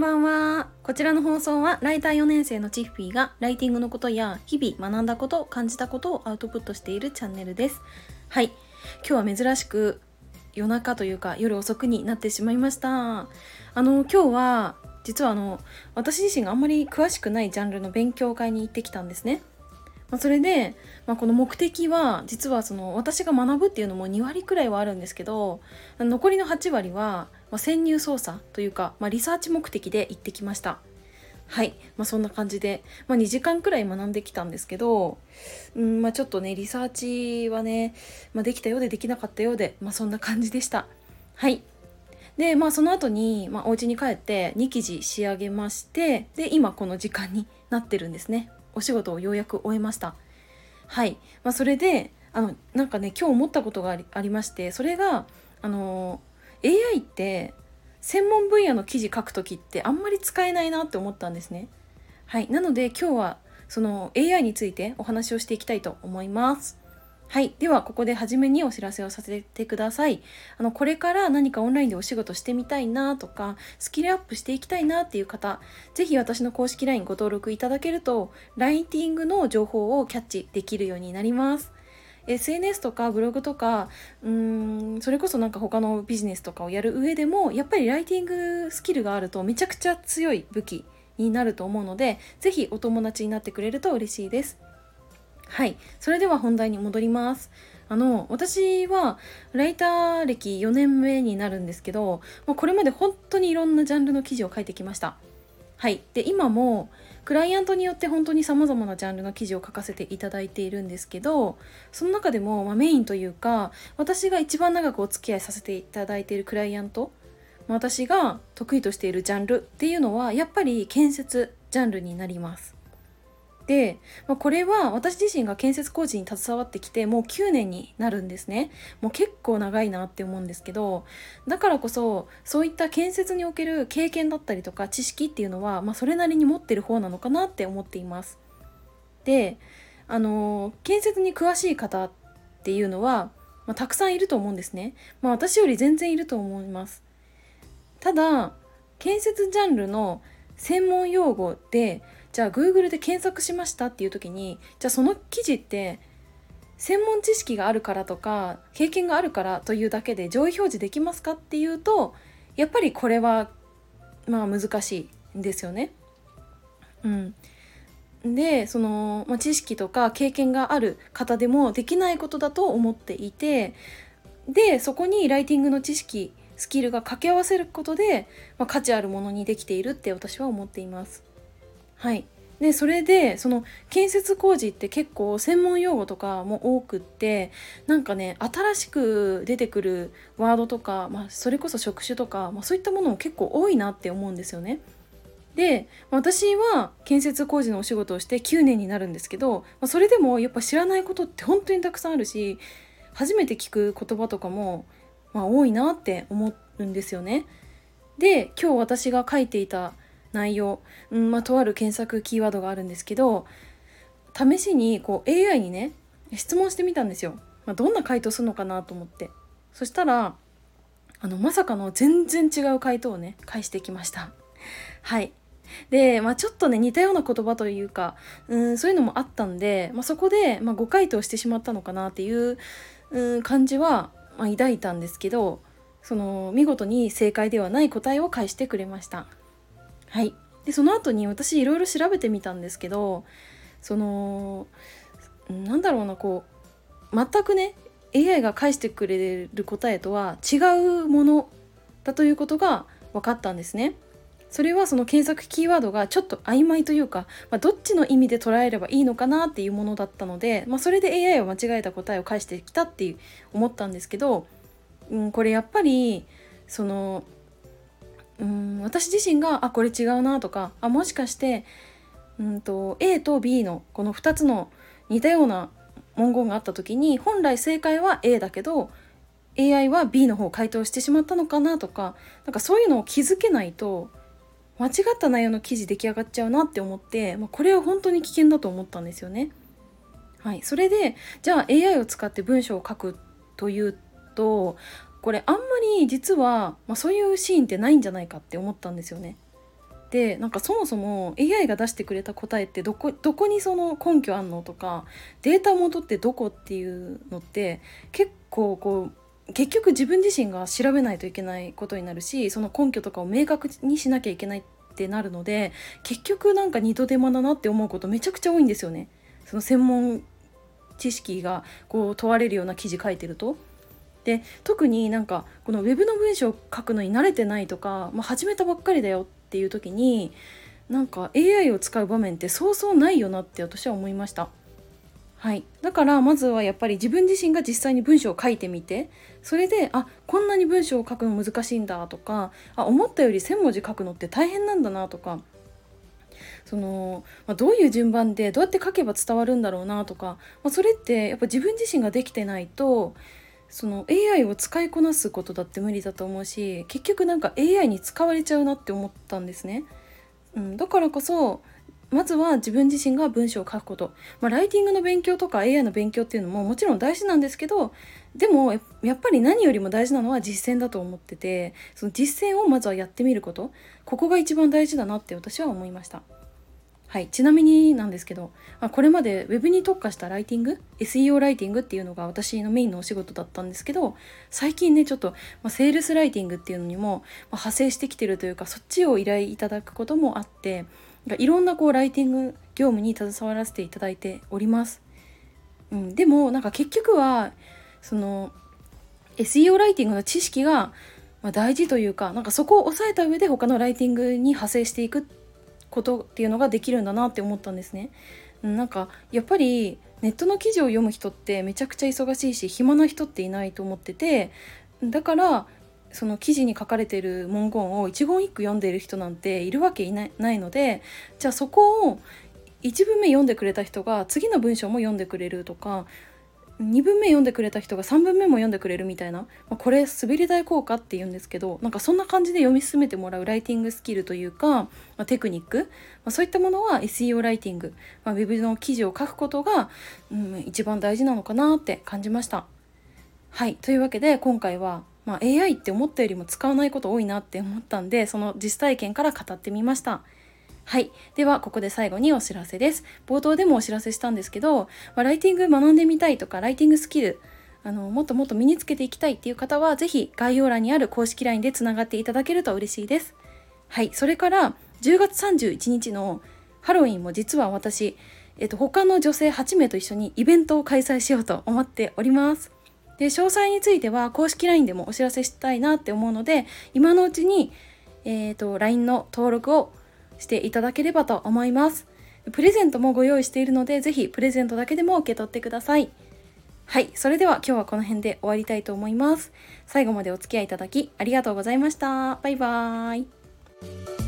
んばんは。こちらの放送はライター4年生のチッフィーがライティングのことや日々学んだこと、感じたことをアウトプットしているチャンネルです。はい。今日は珍しく夜中というか夜遅くになってしまいました。あの、今日は実はあの、私自身があんまり詳しくないジャンルの勉強会に行ってきたんですね。ま、それで、まあ、この目的は実はその私が学ぶっていうのも2割くらいはあるんですけど残りの8割は、まあ、潜入捜査というか、まあ、リサーチ目的で行ってきました。はい、まあ、そんな感じで、まあ、2時間くらい学んできたんですけど、うんまあ、ちょっとねリサーチはね、まあ、できたようでできなかったようで、まあ、そんな感じでした。はい。でまあその後に、まあ、お家に帰って2記事仕上げましてで今この時間になってるんですね。お仕事をようやく終えました。はい、まあ、それであのなんかね今日思ったことがありありましてそれがあの AI って専門分野の記事書く時ってあんまり使えないなって思ったんですねはいなので今日はその AI についてお話をしていきたいと思いますはい。では、ここで初めにお知らせをさせてください。あの、これから何かオンラインでお仕事してみたいなとか、スキルアップしていきたいなっていう方、ぜひ私の公式 LINE ご登録いただけると、ライティングの情報をキャッチできるようになります。SNS とかブログとかうーんそれこそなんか他のビジネスとかをやる上でもやっぱりライティングスキルがあるとめちゃくちゃ強い武器になると思うので是非お友達になってくれると嬉しいです。はい。それでは本題に戻ります。あの私はライター歴4年目になるんですけどもうこれまで本当にいろんなジャンルの記事を書いてきました。はい。で今もクライアントによって本当にさまざまなジャンルの記事を書かせていただいているんですけどその中でも、まあ、メインというか私が一番長くお付き合いさせていただいているクライアント私が得意としているジャンルっていうのはやっぱり建設ジャンルになります。で、まあ、これは私自身が建設工事に携わってきてもう9年になるんですね。もう結構長いなって思うんですけどだからこそそういった建設における経験だったりとか知識っていうのは、まあ、それなりに持ってる方なのかなって思っています。であの建設に詳しい方っていうのは、まあ、たくさんいると思うんですね、まあ、私より全然いると思います。ただ建設ジャンルの専門用語でじゃあ Google で検索しましたっていう時にじゃあその記事って専門知識があるからとか経験があるからというだけで上位表示できますかっていうとやっぱりこれはまあ難しいんですよね。うん、でその、まあ、知識とか経験がある方でもできないことだと思っていてでそこにライティングの知識スキルが掛け合わせることで、まあ、価値あるものにできているって私は思っています。はいでそれでその建設工事って結構専門用語とかも多くってなんかね新しく出てくるワードとか、まあ、それこそ職種とか、まあ、そういったものも結構多いなって思うんですよね。で私は建設工事のお仕事をして9年になるんですけど、まあ、それでもやっぱ知らないことって本当にたくさんあるし初めて聞く言葉とかも、まあ、多いなって思うんですよね。で今日私が書いていた内容、うんまあ、とある検索キーワードがあるんですけど試しにこう AI にね質問してみたんですよ、まあ、どんな回答するのかなと思って。そしたらあのまさかの全然違う回答をね返してきました。はい。で、まあ、ちょっとね似たような言葉というかうんそういうのもあったんで、まあ、そこで、まあ、誤回答してしまったのかなっていううん感じは、まあ、抱いたんですけどその見事に正解ではない答えを返してくれました。はいでその後に私いろいろ調べてみたんですけどそのなんだろうなこう全くね AI が返してくれる答えとは違うものだということが分かったんですね。それはその検索キーワードがちょっと曖昧というか、まあ、どっちの意味で捉えればいいのかなっていうものだったので、まあ、それで AI は間違えた答えを返してきたって思ったんですけど、うん、これやっぱりそのうん私自身があこれ違うなとかあもしかしてうんと A と B のこの2つの似たような文言があった時に本来正解は A だけど AI は B の方を回答してしまったのかなとかなんかそういうのを気づけないと間違った内容の記事出来上がっちゃうなって思って、まあ、これは本当に危険だと思ったんですよね。はい、それでじゃあ AI を使って文章を書くというとこれあんまり実は、まあ、そういうシーンってないんじゃないかって思ったんですよね。でなんかそもそも AI が出してくれた答えってどこどこにその根拠あんのとかデータ元ってどこっていうのって結構こう結局自分自身が調べないといけないことになるしその根拠とかを明確にしなきゃいけないってなるので結局なんか二度手間だなって思うことめちゃくちゃ多いんですよね。その専門知識がこう問われるような記事書いてると。で特になんかこのウェブの文章を書くのに慣れてないとか、まあ、始めたばっかりだよっていう時になんか AI を使う場面ってそうそうないよなって私は思いました。はい、だからまずはやっぱり自分自身が実際に文章を書いてみてそれであこんなに文章を書くの難しいんだとかあ思ったより1,000文字書くのって大変なんだなとかその、まあ、どういう順番でどうやって書けば伝わるんだろうなとか、まあ、それってやっぱ自分自身ができてないとその AI を使いこなすことだって無理だと思うし結局なんか AI に使われちゃうなって思ったんですね。うん、だからこそまずは自分自身が文章を書くこと、まあ、ライティングの勉強とか AI の勉強っていうのももちろん大事なんですけどでもやっぱり何よりも大事なのは実践だと思っててその実践をまずはやってみることここが一番大事だなって私は思いました。はい、ちなみになんですけど、まあ、これまで Web に特化したライティング SEO ライティングっていうのが私のメインのお仕事だったんですけど最近ねちょっと、まあ、セールスライティングっていうのにも、ま派生してきてるというかそっちを依頼いただくこともあっていろんなこうライティング業務に携わらせていただいております。うん、でもなんか結局はその SEO ライティングの知識が大事というかなんかそこを押さえた上で他のライティングに派生していくってことっていうのができるんだなって思ったんですね。なんかやっぱりネットの記事を読む人ってめちゃくちゃ忙しいし暇な人っていないと思っててだからその記事に書かれてる文言を一言一句読んでいる人なんているわけいないないのでじゃあそこを1文目読んでくれた人が次の文章も読んでくれるとか2文目読んでくれた人が3文目も読んでくれるみたいな、まあ、これ滑り台効果って言うんですけどなんかそんな感じで読み進めてもらうライティングスキルというか、まあ、テクニック、まあ、そういったものは SEO ライティング、まあ、ウェブの記事を書くことが、うん、一番大事なのかなって感じました。はいというわけで今回は、ま、AI って思ったよりも使わないこと多いなって思ったんでその実体験から語ってみました。はい。では、ここで最後にお知らせです。冒頭でもお知らせしたんですけど、ま、ライティング学んでみたいとか、ライティングスキル、あの、もっともっと身につけていきたいっていう方は、是非概要欄にある公式 LINE でつながっていただけると嬉しいです。はい。それから、10月31日のハロウィンも実は私、えっと、他の女性8名と一緒にイベントを開催しようと思っております。で、詳細については公式 LINE でもお知らせしたいなって思うので、今のうちに、えっ、ー、と、LINE の登録をしていただければと思います。プレゼントもご用意しているので、ぜひプレゼントだけでも受け取ってください。はい、それでは今日はこの辺で終わりたいと思います。最後までお付き合いいただきありがとうございました。バイバーイ。